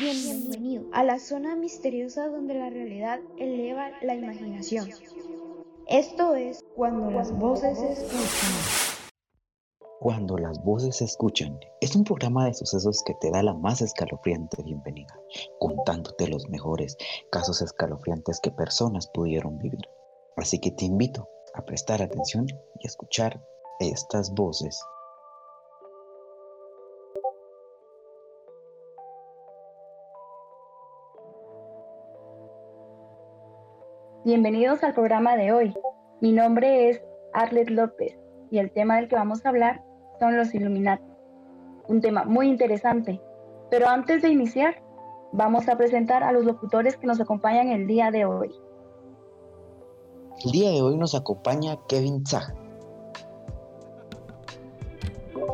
Bienvenido a la zona misteriosa donde la realidad eleva la imaginación. Esto es cuando las voces se escuchan. Cuando las voces se escuchan es un programa de sucesos que te da la más escalofriante bienvenida, contándote los mejores casos escalofriantes que personas pudieron vivir. Así que te invito a prestar atención y escuchar estas voces. Bienvenidos al programa de hoy. Mi nombre es Arlet López y el tema del que vamos a hablar son los Illuminati. Un tema muy interesante. Pero antes de iniciar, vamos a presentar a los locutores que nos acompañan el día de hoy. El día de hoy nos acompaña Kevin Zag.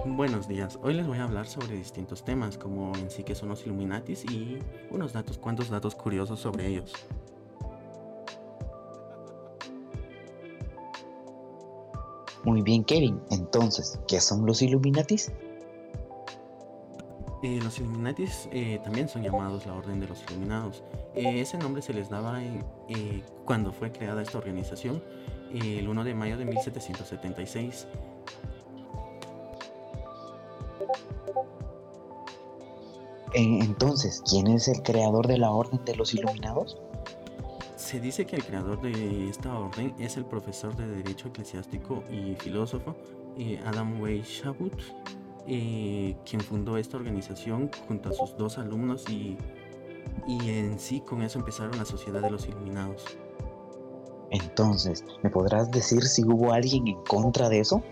Buenos días, hoy les voy a hablar sobre distintos temas como en sí que son los Illuminatis y unos datos, cuantos datos curiosos sobre ellos. Muy bien, Kevin. Entonces, ¿qué son los Illuminatis? Eh, los Illuminatis eh, también son llamados la Orden de los Iluminados. Eh, ese nombre se les daba cuando fue creada esta organización, el 1 de mayo de 1776. Entonces, ¿quién es el creador de la Orden de los Iluminados? Se dice que el creador de esta orden es el profesor de Derecho Eclesiástico y filósofo eh, Adam Way Shabut, eh, quien fundó esta organización junto a sus dos alumnos y, y en sí con eso empezaron la Sociedad de los Iluminados. Entonces, ¿me podrás decir si hubo alguien en contra de eso?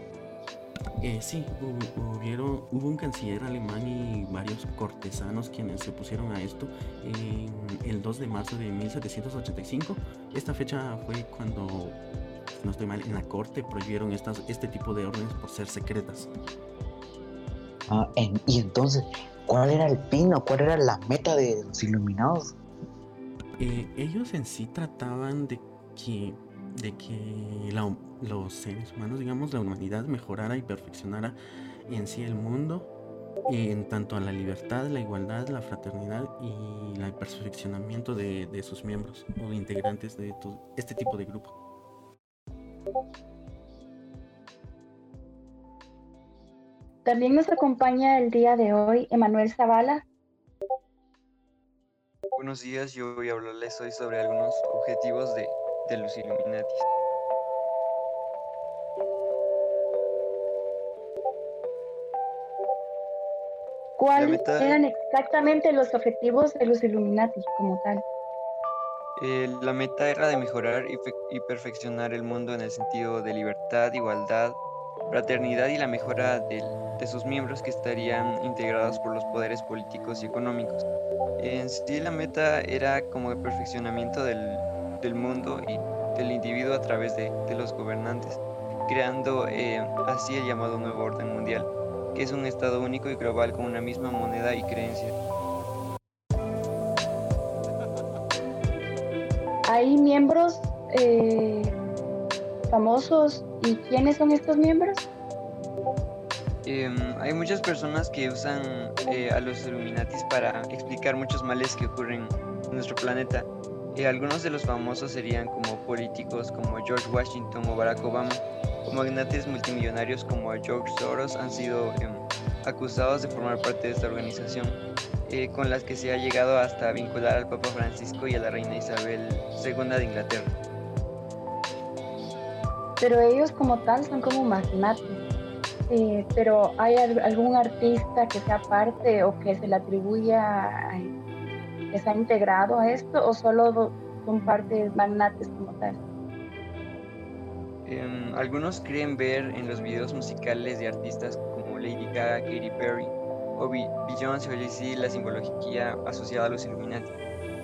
Eh, sí, hubo, hubo un canciller alemán y varios cortesanos quienes se pusieron a esto en el 2 de marzo de 1785. Esta fecha fue cuando, no estoy mal, en la corte prohibieron estas, este tipo de órdenes por ser secretas. Ah, y entonces, ¿cuál era el pin o cuál era la meta de los iluminados? Eh, ellos en sí trataban de que de que los seres humanos, digamos, la humanidad mejorara y perfeccionara en sí el mundo en tanto a la libertad, la igualdad, la fraternidad y el perfeccionamiento de, sus miembros o integrantes de este tipo de grupo. También nos acompaña el día de hoy Emanuel Zavala. Buenos días, yo voy a hablarles hoy sobre algunos objetivos de de los Illuminati. ¿Cuáles eran exactamente los objetivos de los Illuminati como tal? Eh, la meta era de mejorar y, perfeccionar el mundo en el sentido de libertad, igualdad, fraternidad y la mejora de, sus miembros que estarían integrados por los poderes políticos y económicos. En sí la meta era como el perfeccionamiento del, del mundo y del individuo a través de, los gobernantes, creando eh, así el llamado nuevo orden mundial, que es un estado único y global con una misma moneda y creencia. ¿Hay miembros eh, famosos y quiénes son estos miembros? Em, hay muchas personas que usan eh, a los Illuminatis para explicar muchos males que ocurren en nuestro planeta y algunos de los famosos serían como políticos como George Washington o Barack Obama, o magnates multimillonarios como George Soros han sido em, acusados de formar parte de esta organización, eh, con las que se ha llegado hasta vincular al Papa Francisco y a la reina Isabel II de Inglaterra. Pero ellos como tal son como magnates. Eh, pero ¿hay algún artista que sea parte o que se le atribuya ¿Está integrado a esto o solo son parte magnates como tal? Em, algunos creen ver en los videos musicales de artistas como Lady Gaga, Katy Perry o Beyoncé o Jay-Z la simbología asociada a los Illuminati,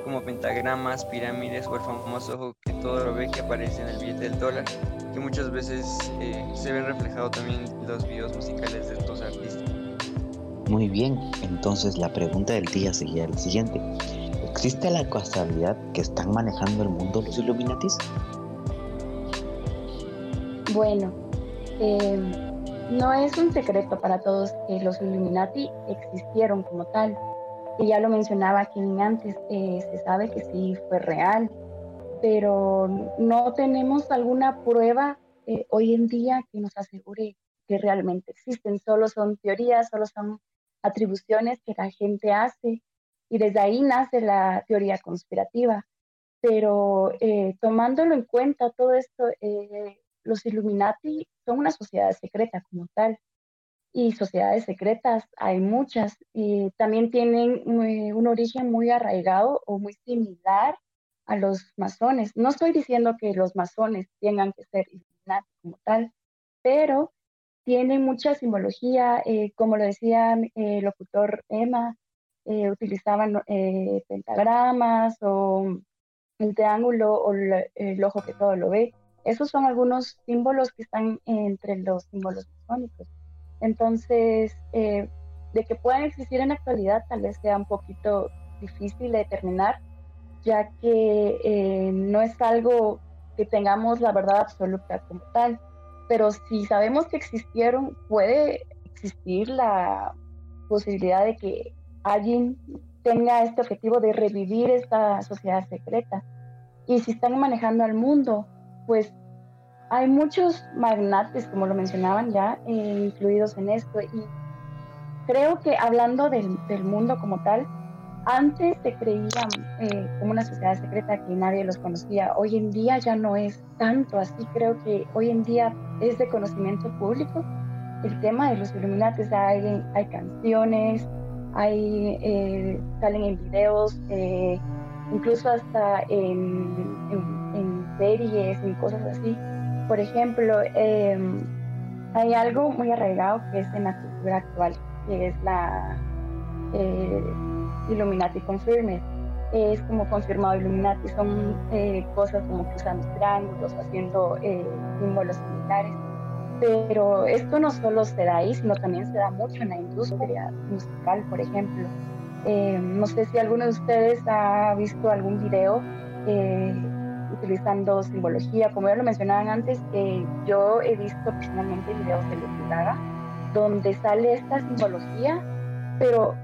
como pentagramas, pirámides o el famoso ojo que todo lo ve que aparece en el billete del dólar, que muchas veces eh, se ven reflejado también en los videos musicales de estos artistas. Muy bien, entonces la pregunta del día sería la siguiente. ¿Existe la casualidad que están manejando el mundo los Illuminatis? Bueno, em, no es un secreto para todos que los Illuminati existieron como tal. Ya lo mencionaba aquí antes, eh, se sabe que sí fue real, pero no tenemos alguna prueba eh, hoy en día que nos asegure que realmente existen. Solo son teorías, solo son atribuciones que la gente hace y desde ahí nace la teoría conspirativa. Pero eh, tomándolo en cuenta todo esto, eh, los Illuminati son una sociedad secreta como tal. Y sociedades secretas hay muchas y también tienen un origen muy arraigado o muy similar a los masones. No estoy diciendo que los masones tengan que ser Illuminati como tal, pero tienen mucha simbología, eh, como lo decía el locutor Emma, eh, utilizaban eh, pentagramas o el triángulo o el ojo que todo lo ve. Esos son algunos símbolos que están entre los símbolos masónicos. Entonces, de que puedan existir en la actualidad tal vez sea un poquito difícil de determinar, ya que no es algo que tengamos la verdad absoluta como tal pero si sabemos que existieron, puede existir la posibilidad de que alguien tenga este objetivo de revivir esta sociedad secreta. Y si están manejando al mundo, pues hay muchos magnates, como lo mencionaban ya, eh, incluidos en esto. Y creo que hablando del, del mundo como tal, antes se creían eh, como una sociedad secreta que nadie los conocía. Hoy en día ya no es tanto así. Creo que hoy en día es de conocimiento público el tema de los Illuminati. hay, hay canciones, hay, eh, salen en videos, eh, incluso hasta en, series, en cosas así. Por ejemplo, em, hay algo muy arraigado que es en la cultura actual, que es la Illuminati Confirmed. Es como confirmado Illuminati, son eh, cosas como que usando triángulos, haciendo eh, símbolos similares. Pero esto no solo se da ahí, sino también se da mucho en la industria musical, por ejemplo. Eh, no sé si alguno de ustedes ha visto algún video utilizando simbología. Como ya lo mencionaban antes, yo he visto personalmente videos de Lady Gaga donde sale esta simbología, pero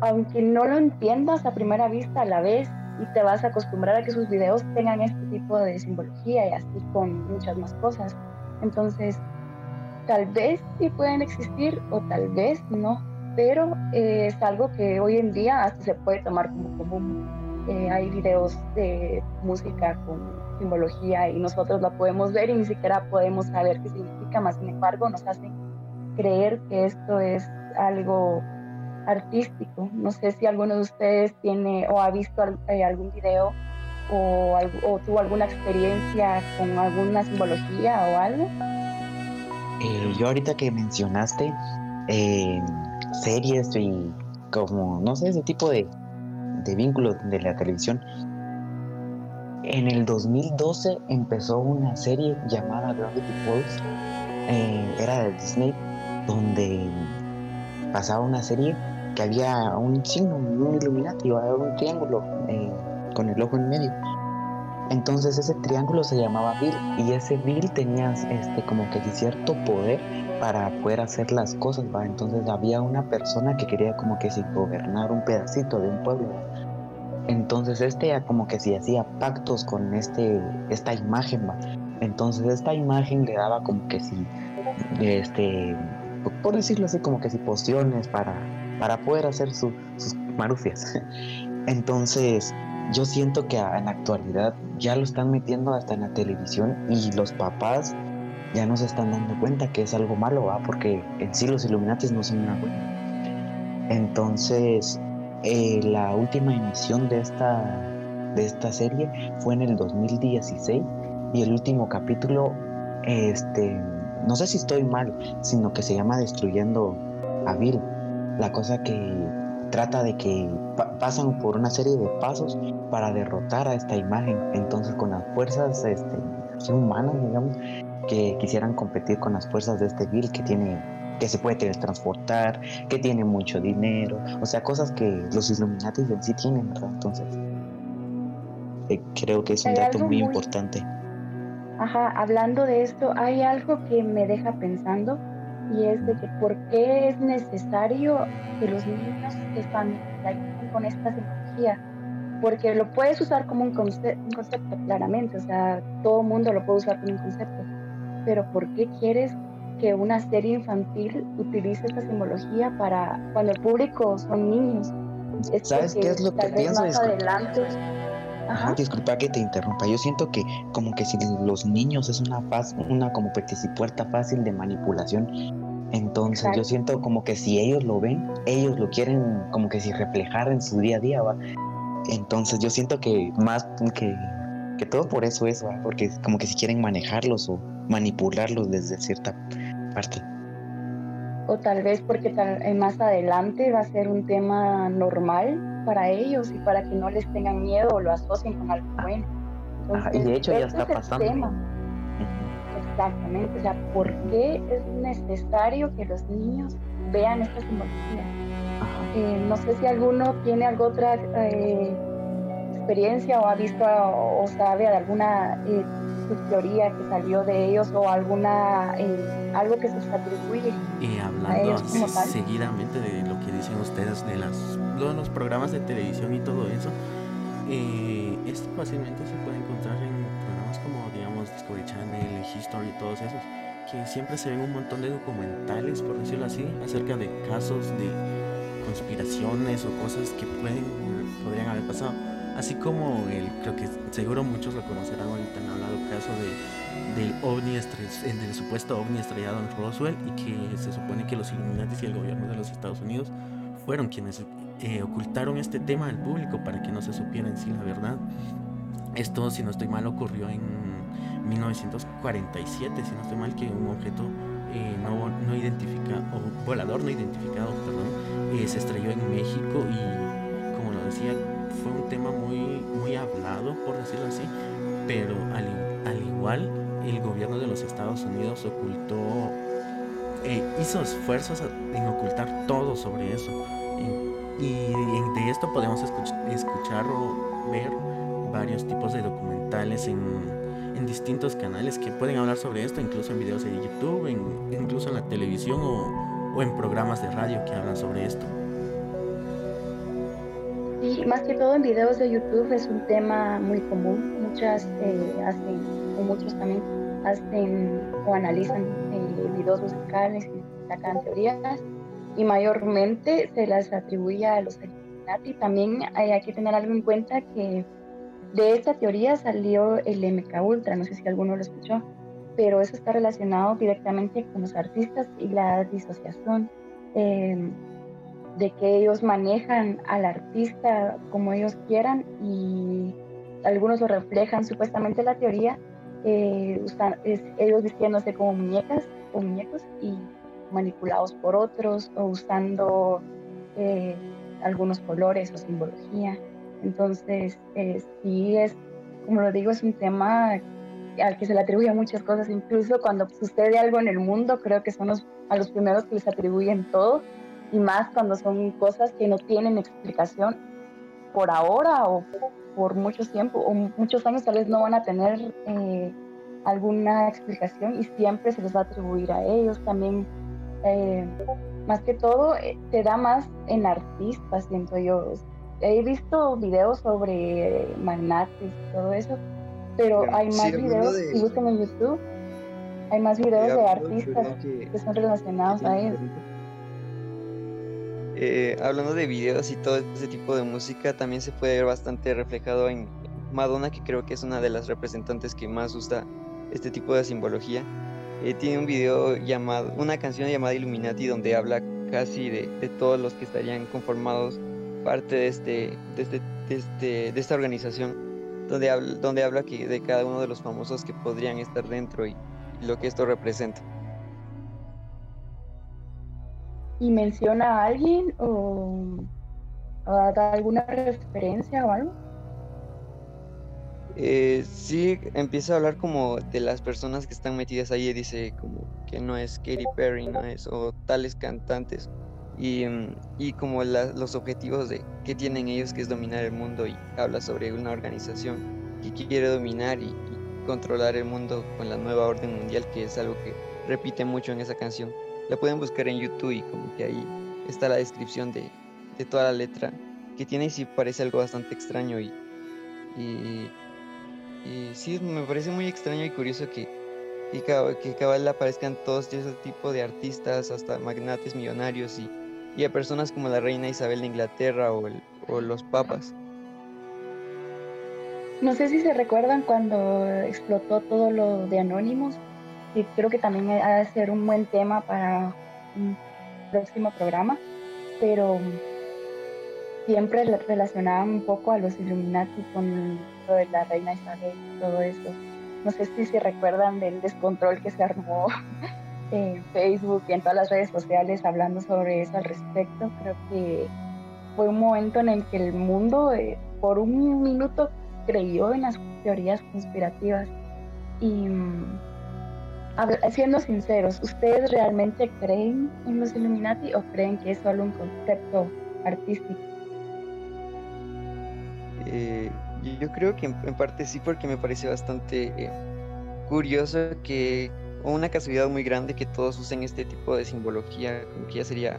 aunque no lo entiendas a primera vista, a la vez y te vas a acostumbrar a que sus videos tengan este tipo de simbología y así con muchas más cosas. Entonces, tal vez sí pueden existir o tal vez no, pero eh, es algo que hoy en día hasta se puede tomar como común. Eh, hay videos de música con simbología y nosotros la podemos ver y ni siquiera podemos saber qué significa, más sin embargo nos hacen creer que esto es algo artístico. No sé si alguno de ustedes tiene o ha visto eh, algún video o, tuvo alguna experiencia con alguna simbología o algo. Eh, yo ahorita que mencionaste eh, series y como, no sé, ese tipo de, de vínculos de la televisión, en el 2012 empezó una serie llamada Gravity Falls, era de Disney, donde pasaba una serie que había un signo, un Illuminati, iba un triángulo eh, con el ojo en medio. Entonces ese triángulo se llamaba Bill y ese Bill tenía este como que cierto poder para poder hacer las cosas, ¿va? Entonces había una persona que quería como que si gobernar un pedacito de un pueblo. Entonces este como que si hacía pactos con este esta imagen, ¿va? Entonces esta imagen le daba como que si este por decirlo así como que si pociones para para poder hacer sus marufias. Entonces, yo siento que en la actualidad ya lo están metiendo hasta en la televisión y los papás ya no se están dando cuenta que es algo malo, porque en sí los Illuminatis no son una buena. Entonces, eh, la última emisión de esta, de esta serie fue en el 2016 y el último capítulo, este, no sé si estoy mal, sino que se llama Destruyendo a Bill la cosa que trata de que pasan por una serie de pasos para derrotar a esta imagen. Entonces con las fuerzas este, humanas, digamos, que quisieran competir con las fuerzas de este Bill que tiene que se puede teletransportar, que tiene mucho dinero, o sea, cosas que los Illuminati en sí tienen, ¿verdad? Entonces, eh, creo que es un dato muy, muy importante. Ajá, hablando de esto, hay algo que me deja pensando y es de que por qué es necesario que los niños sepan con esta simbología, porque lo puedes usar como un, concepto, un concepto claramente, o sea, todo mundo lo puede usar como un concepto, pero ¿por qué quieres que una serie infantil utilice esta simbología para cuando el público son niños? ¿Sabes qué es lo que pienso? Más adelante, Ajá. Disculpa que te interrumpa. Yo siento que como que si los niños es una una como puerta fácil de manipulación. Entonces yo siento como que si ellos lo ven, ellos lo quieren como que si reflejar en su día a día, ¿va? Entonces yo siento que más que, que todo por eso es, ¿va? Porque como que si quieren manejarlos o manipularlos desde cierta parte. O tal vez porque tal, eh, más adelante va a ser un tema normal para ellos y para que no les tengan miedo o lo asocien con algo bueno. y de hecho ya está pasando. Exactamente, o sea, ¿por qué es necesario que los niños vean esta simbología? Eh, no sé si alguno tiene alguna otra eh, experiencia o ha visto o, sabe de alguna eh, teoría que salió de ellos o alguna eh, algo que se atribuye. Y hablando seguidamente de lo que dicen ustedes de las los programas de televisión y todo eso eh, esto fácilmente se puede encontrar en programas como digamos Discovery Channel History y todos esos que siempre se ven un montón de documentales por decirlo así acerca de casos de conspiraciones o cosas que pueden podrían haber pasado así como el creo que seguro muchos lo conocerán ahorita han hablado caso de, del ovni el del supuesto ovni estrellado en Roswell y que se supone que los Illuminati y el gobierno de los Estados Unidos fueron quienes eh, ocultaron este tema al público para que no se supiera en sí la verdad. Esto, si no estoy mal, ocurrió en 1947, si no estoy mal, que un objeto eh, no, no identificado, o volador no identificado, perdón, eh, se estrelló en México y, como lo decía, fue un tema muy, muy hablado, por decirlo así, pero al, igual el gobierno de los Estados Unidos ocultó, eh, hizo esfuerzos en ocultar todo sobre eso. Y, de esto podemos escuchar o ver varios tipos de documentales en, distintos canales que pueden hablar sobre esto, incluso en videos de YouTube, incluso en la televisión o, o en programas de radio que hablan sobre esto. Más que todo en videos de YouTube es un tema muy común. Muchas eh, hacen, o muchos también, hacen o analizan eh, videos musicales y sacan teorías y mayormente se las atribuye a los Illuminati. También hay, que tener algo en cuenta que de esta teoría salió el MK Ultra, no sé si alguno lo escuchó, pero eso está relacionado directamente con los artistas y la disociación. Eh, de que ellos manejan al artista como ellos quieran y algunos lo reflejan supuestamente la teoría, eh, ellos vistiéndose como muñecas o muñecos y manipulados por otros o usando eh, algunos colores o simbología. Entonces, eh, sí es, como lo digo, es un tema al que se le atribuyen muchas cosas, incluso cuando sucede algo en el mundo, creo que son los, a los primeros que les atribuyen todo y más cuando son cosas que no tienen explicación por ahora o por mucho tiempo o muchos años tal vez no van a tener eh, alguna explicación y siempre se les va a atribuir a ellos. También eh, más que todo eh, te da más en artistas siento yo. He visto videos sobre magnates y todo eso pero hay más videos si buscan en YouTube hay más videos de artistas que son relacionados a ellos eh, hablando de videos y todo ese tipo de música, también se puede ver bastante reflejado en Madonna, que creo que es una de las representantes que más usa este tipo de simbología. Eh, tiene un video llamado, una canción llamada Illuminati, donde habla casi de, todos los que estarían conformados parte de, este, de, este, este, de, esta organización, donde habla, donde habla de cada uno de los famosos que podrían estar dentro y lo que esto representa. Y menciona a alguien o, da alguna referencia o algo? Eh, sí, empieza a hablar como de las personas que están metidas ahí y dice como que no es Katy Perry, no es, o tales cantantes. Y, mm, y como los objetivos de que tienen ellos, que es dominar el mundo, y habla sobre una organización que quiere dominar y controlar el mundo con la nueva orden mundial, que es algo que repite mucho en esa canción. La pueden buscar en YouTube y como que ahí está la descripción de, toda la letra que tiene y sí parece algo bastante extraño y, y, y sí, me parece muy extraño y curioso que, que, cabal aparezcan todos ese tipo de artistas, hasta magnates millonarios y, y a personas como la reina Isabel de Inglaterra o, o los papas. No sé si se recuerdan cuando explotó todo lo de Anonymous, y creo que también ha de ser un buen tema para un próximo programa, pero siempre relacionaban un poco a los Illuminati con lo de la reina Isabel y todo eso. No sé si se recuerdan del descontrol que se armó en Facebook y en todas las redes sociales hablando sobre eso al respecto. Creo que fue un momento en el que el mundo eh, por un minuto creyó en las teorías conspirativas. Y mm, siendo sinceros, ¿ustedes realmente creen en los Illuminati o creen que es solo un concepto artístico? Eh, yo creo que en, parte sí, porque me parece bastante eh, curioso que, una casualidad muy grande que todos usen este tipo de simbología, como que ya sería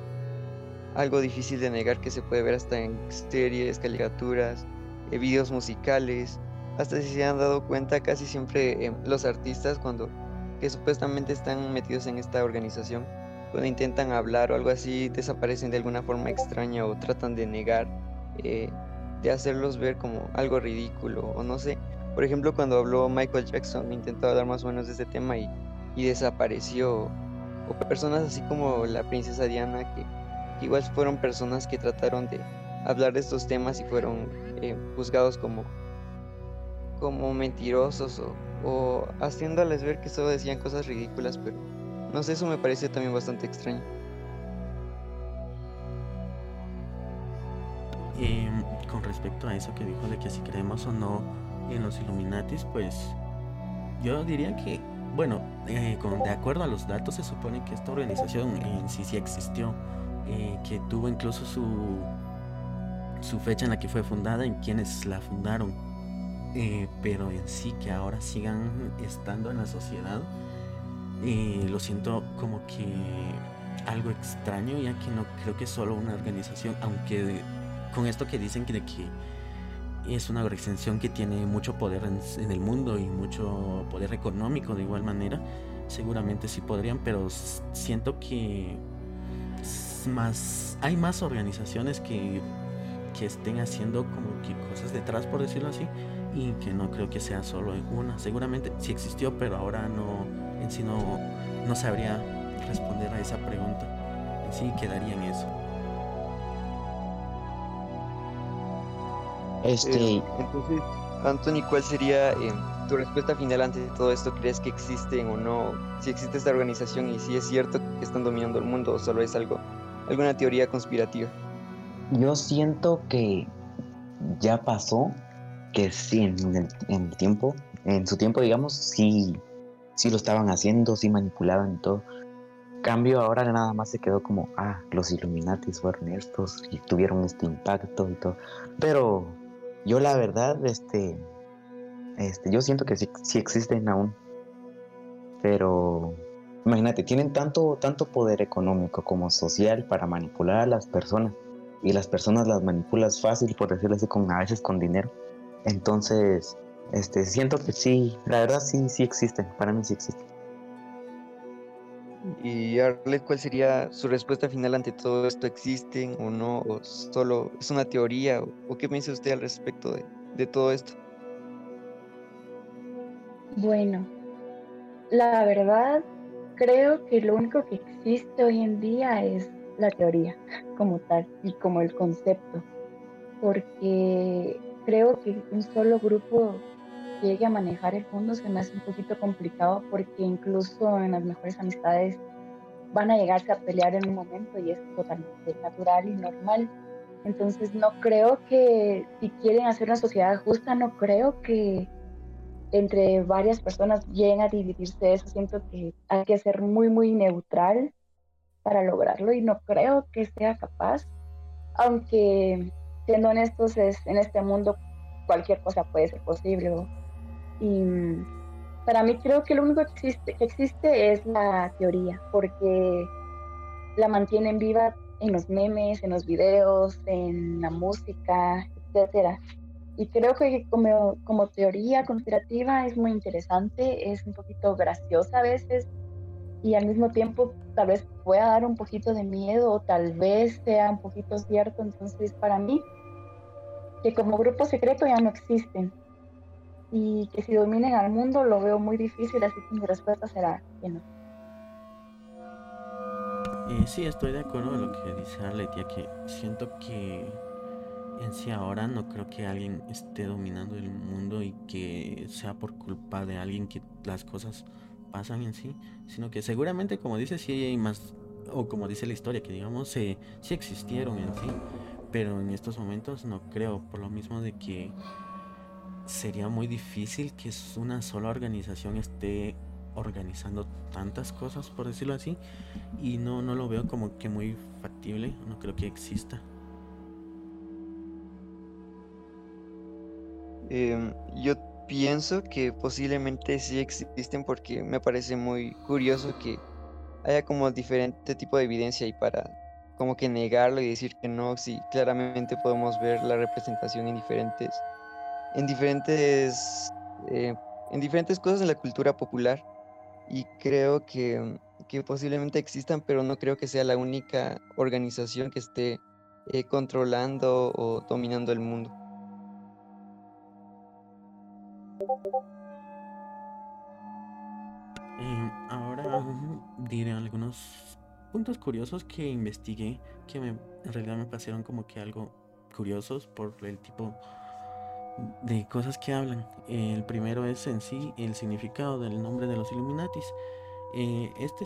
algo difícil de negar que se puede ver hasta en series, caricaturas, eh, videos musicales, hasta si se han dado cuenta casi siempre los artistas cuando que supuestamente están metidos en esta organización, cuando intentan hablar o algo así, desaparecen de alguna forma extraña o tratan de negar, eh, de hacerlos ver como algo ridículo o no sé. Por ejemplo, cuando habló Michael Jackson, intentó hablar más o menos de este tema y, y desapareció. O personas así como la princesa Diana, que, que igual fueron personas que trataron de hablar de estos temas y fueron eh, juzgados como, como mentirosos o, o haciéndoles ver que solo decían cosas ridículas, pero no sé, eso me parece también bastante extraño. Em, con respecto a eso que dijo de que si creemos o no en los Illuminatis, pues yo diría que, bueno, eh, con, de acuerdo a los datos se supone que esta organización en sí sí existió, eh, que tuvo incluso su su fecha en la que fue fundada y quienes la fundaron. Eh, pero en sí que ahora sigan estando en la sociedad, eh, lo siento como que algo extraño, ya que no creo que solo una organización, aunque con esto que dicen que, de que es una organización que tiene mucho poder en, el mundo y mucho poder económico de igual manera, seguramente sí podrían, pero siento que más hay más organizaciones que que estén haciendo como que cosas detrás, por decirlo así, y que no creo que sea solo una. Seguramente sí existió, pero ahora no, en sí no, no sabría responder a esa pregunta. En sí quedaría en eso. Este... entonces, Anthony, ¿cuál sería eh, tu respuesta final ante todo esto? ¿Crees que existen o no? Si existe esta organización y si es cierto que están dominando el mundo o solo es algo, alguna teoría conspirativa yo siento que ya pasó, que sí, en el, tiempo, en su tiempo, digamos, sí, sí lo estaban haciendo, sí manipulaban y todo. Cambio ahora nada más se quedó como, ah, los Illuminatis fueron estos y tuvieron este impacto y todo. Pero yo la verdad, este, este, yo siento que sí, sí existen aún. Pero imagínate, tienen tanto, tanto poder económico como social para manipular a las personas y las personas las manipulas fácil, por decirlo así, con, a veces con dinero. Entonces, este, siento que sí, la verdad sí, sí existen, para mí sí existen. Y Arlet, ¿cuál sería su respuesta final ante todo esto? ¿Existen o no? ¿O solo es una teoría? ¿O, qué piensa usted al respecto de, de todo esto? Bueno, la verdad, creo que lo único que existe hoy en día es la teoría como tal y como el concepto, porque creo que un solo grupo llegue a manejar el mundo se me hace un poquito complicado porque incluso en las mejores amistades van a llegarse a pelear en un momento y es totalmente natural y normal. Entonces no creo que si quieren hacer una sociedad justa, no creo que entre varias personas lleguen a dividirse eso. Siento que hay que ser muy, muy neutral para lograrlo y no creo que sea capaz, aunque siendo honestos es, en este mundo cualquier cosa puede ser posible. Y para mí creo que lo único que existe, que existe es la teoría, porque la mantienen viva en los memes, en los videos, en la música, etcétera. Y creo que como, como teoría conspirativa es muy interesante, es un poquito graciosa a veces y al mismo tiempo tal vez pueda dar un poquito de miedo o tal vez sea un poquito cierto. Entonces para mí, que como grupo secreto ya no existen y que si dominen al mundo lo veo muy difícil, así que mi respuesta será que no. Sí, estoy de acuerdo con lo que dice Arletia, que siento que en sí ahora no creo que alguien esté dominando el mundo y que sea por culpa de alguien que las cosas pasan en sí, sino que seguramente como dice sí hay más, o como dice la historia, que digamos eh, sí existieron en sí, pero en estos momentos no creo, por lo mismo de que sería muy difícil que una sola organización esté organizando tantas cosas, por decirlo así, y no, no lo veo como que muy factible, no creo que exista. Em, yo pienso que posiblemente sí existen porque me parece muy curioso que haya como diferente tipo de evidencia y para como que negarlo y decir que no, si claramente podemos ver la representación en diferentes, en diferentes, eh, en diferentes cosas en la cultura popular y creo que, posiblemente existan, pero no creo que sea la única organización que esté eh, controlando o dominando el mundo. Eh, ahora diré algunos puntos curiosos que investigué, que en realidad me parecieron como que algo curiosos por el tipo de cosas que hablan. El primero es en sí el significado del nombre de los Illuminatis. Eh, este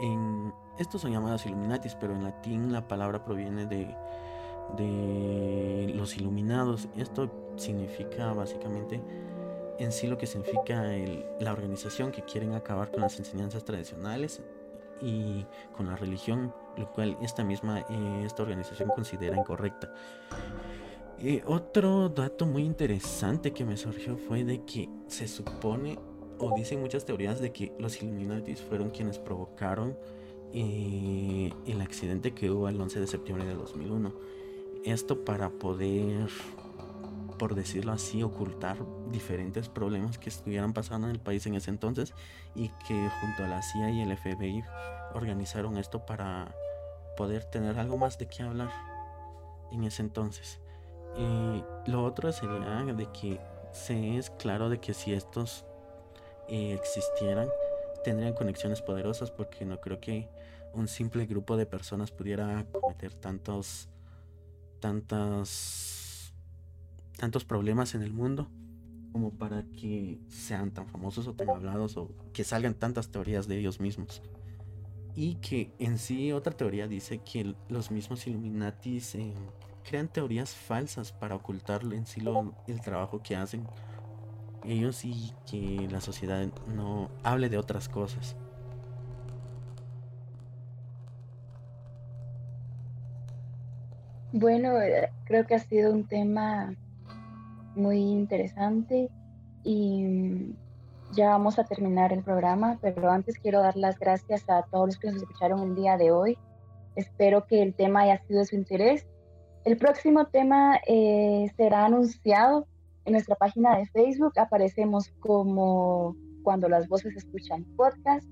en, estos son llamados Illuminatis, pero en latín la palabra proviene de, de los iluminados. Esto significa básicamente en sí lo que significa la organización que quieren acabar con las enseñanzas tradicionales y con la religión, lo cual esta misma eh, esta organización considera incorrecta. Eh, otro dato muy interesante que me surgió fue de que se supone, o dicen muchas teorías, de que los Illuminatis fueron quienes provocaron eh, el accidente que hubo el 11 de septiembre de 2001. Esto para poder, por decirlo así, ocultar diferentes problemas que estuvieran pasando en el país en ese entonces y que junto a la CIA y el FBI organizaron esto para poder tener algo más de qué hablar en ese entonces. Eh, lo otro sería de que se es claro de que si estos eh, existieran, tendrían conexiones poderosas porque no creo que un simple grupo de personas pudiera cometer tantos tantos tantos problemas en el mundo como para que sean tan famosos o tan hablados o que salgan tantas teorías de ellos mismos. Y que en sí otra teoría dice que los mismos Illuminatis eh, crean teorías falsas para ocultar en sí el trabajo que hacen ellos y que la sociedad no hable de otras cosas. Bueno, eh, creo que ha sido un tema muy interesante y mm, ya vamos a terminar el programa, pero antes quiero dar las gracias a todos los que nos escucharon el día de hoy. Espero que el tema haya sido de su interés el próximo tema eh, será anunciado en nuestra página de Facebook. Aparecemos como cuando las voces escuchan podcast.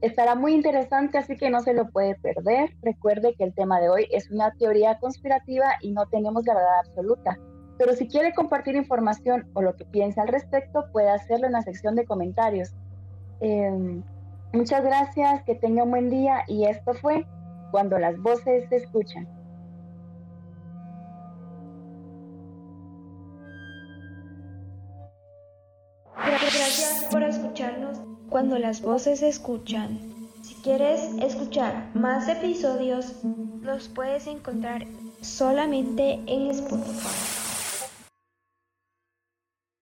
Estará muy interesante, así que no se lo puede perder. Recuerde que el tema de hoy es una teoría conspirativa y no tenemos la verdad absoluta. Pero si quiere compartir información o lo que piensa al respecto, puede hacerlo en la sección de comentarios. Em, muchas gracias, que tenga un buen día y esto fue Cuando las voces se escuchan. Gracias por escucharnos cuando las voces se escuchan. Si quieres escuchar más episodios, los puedes encontrar solamente en Spotify.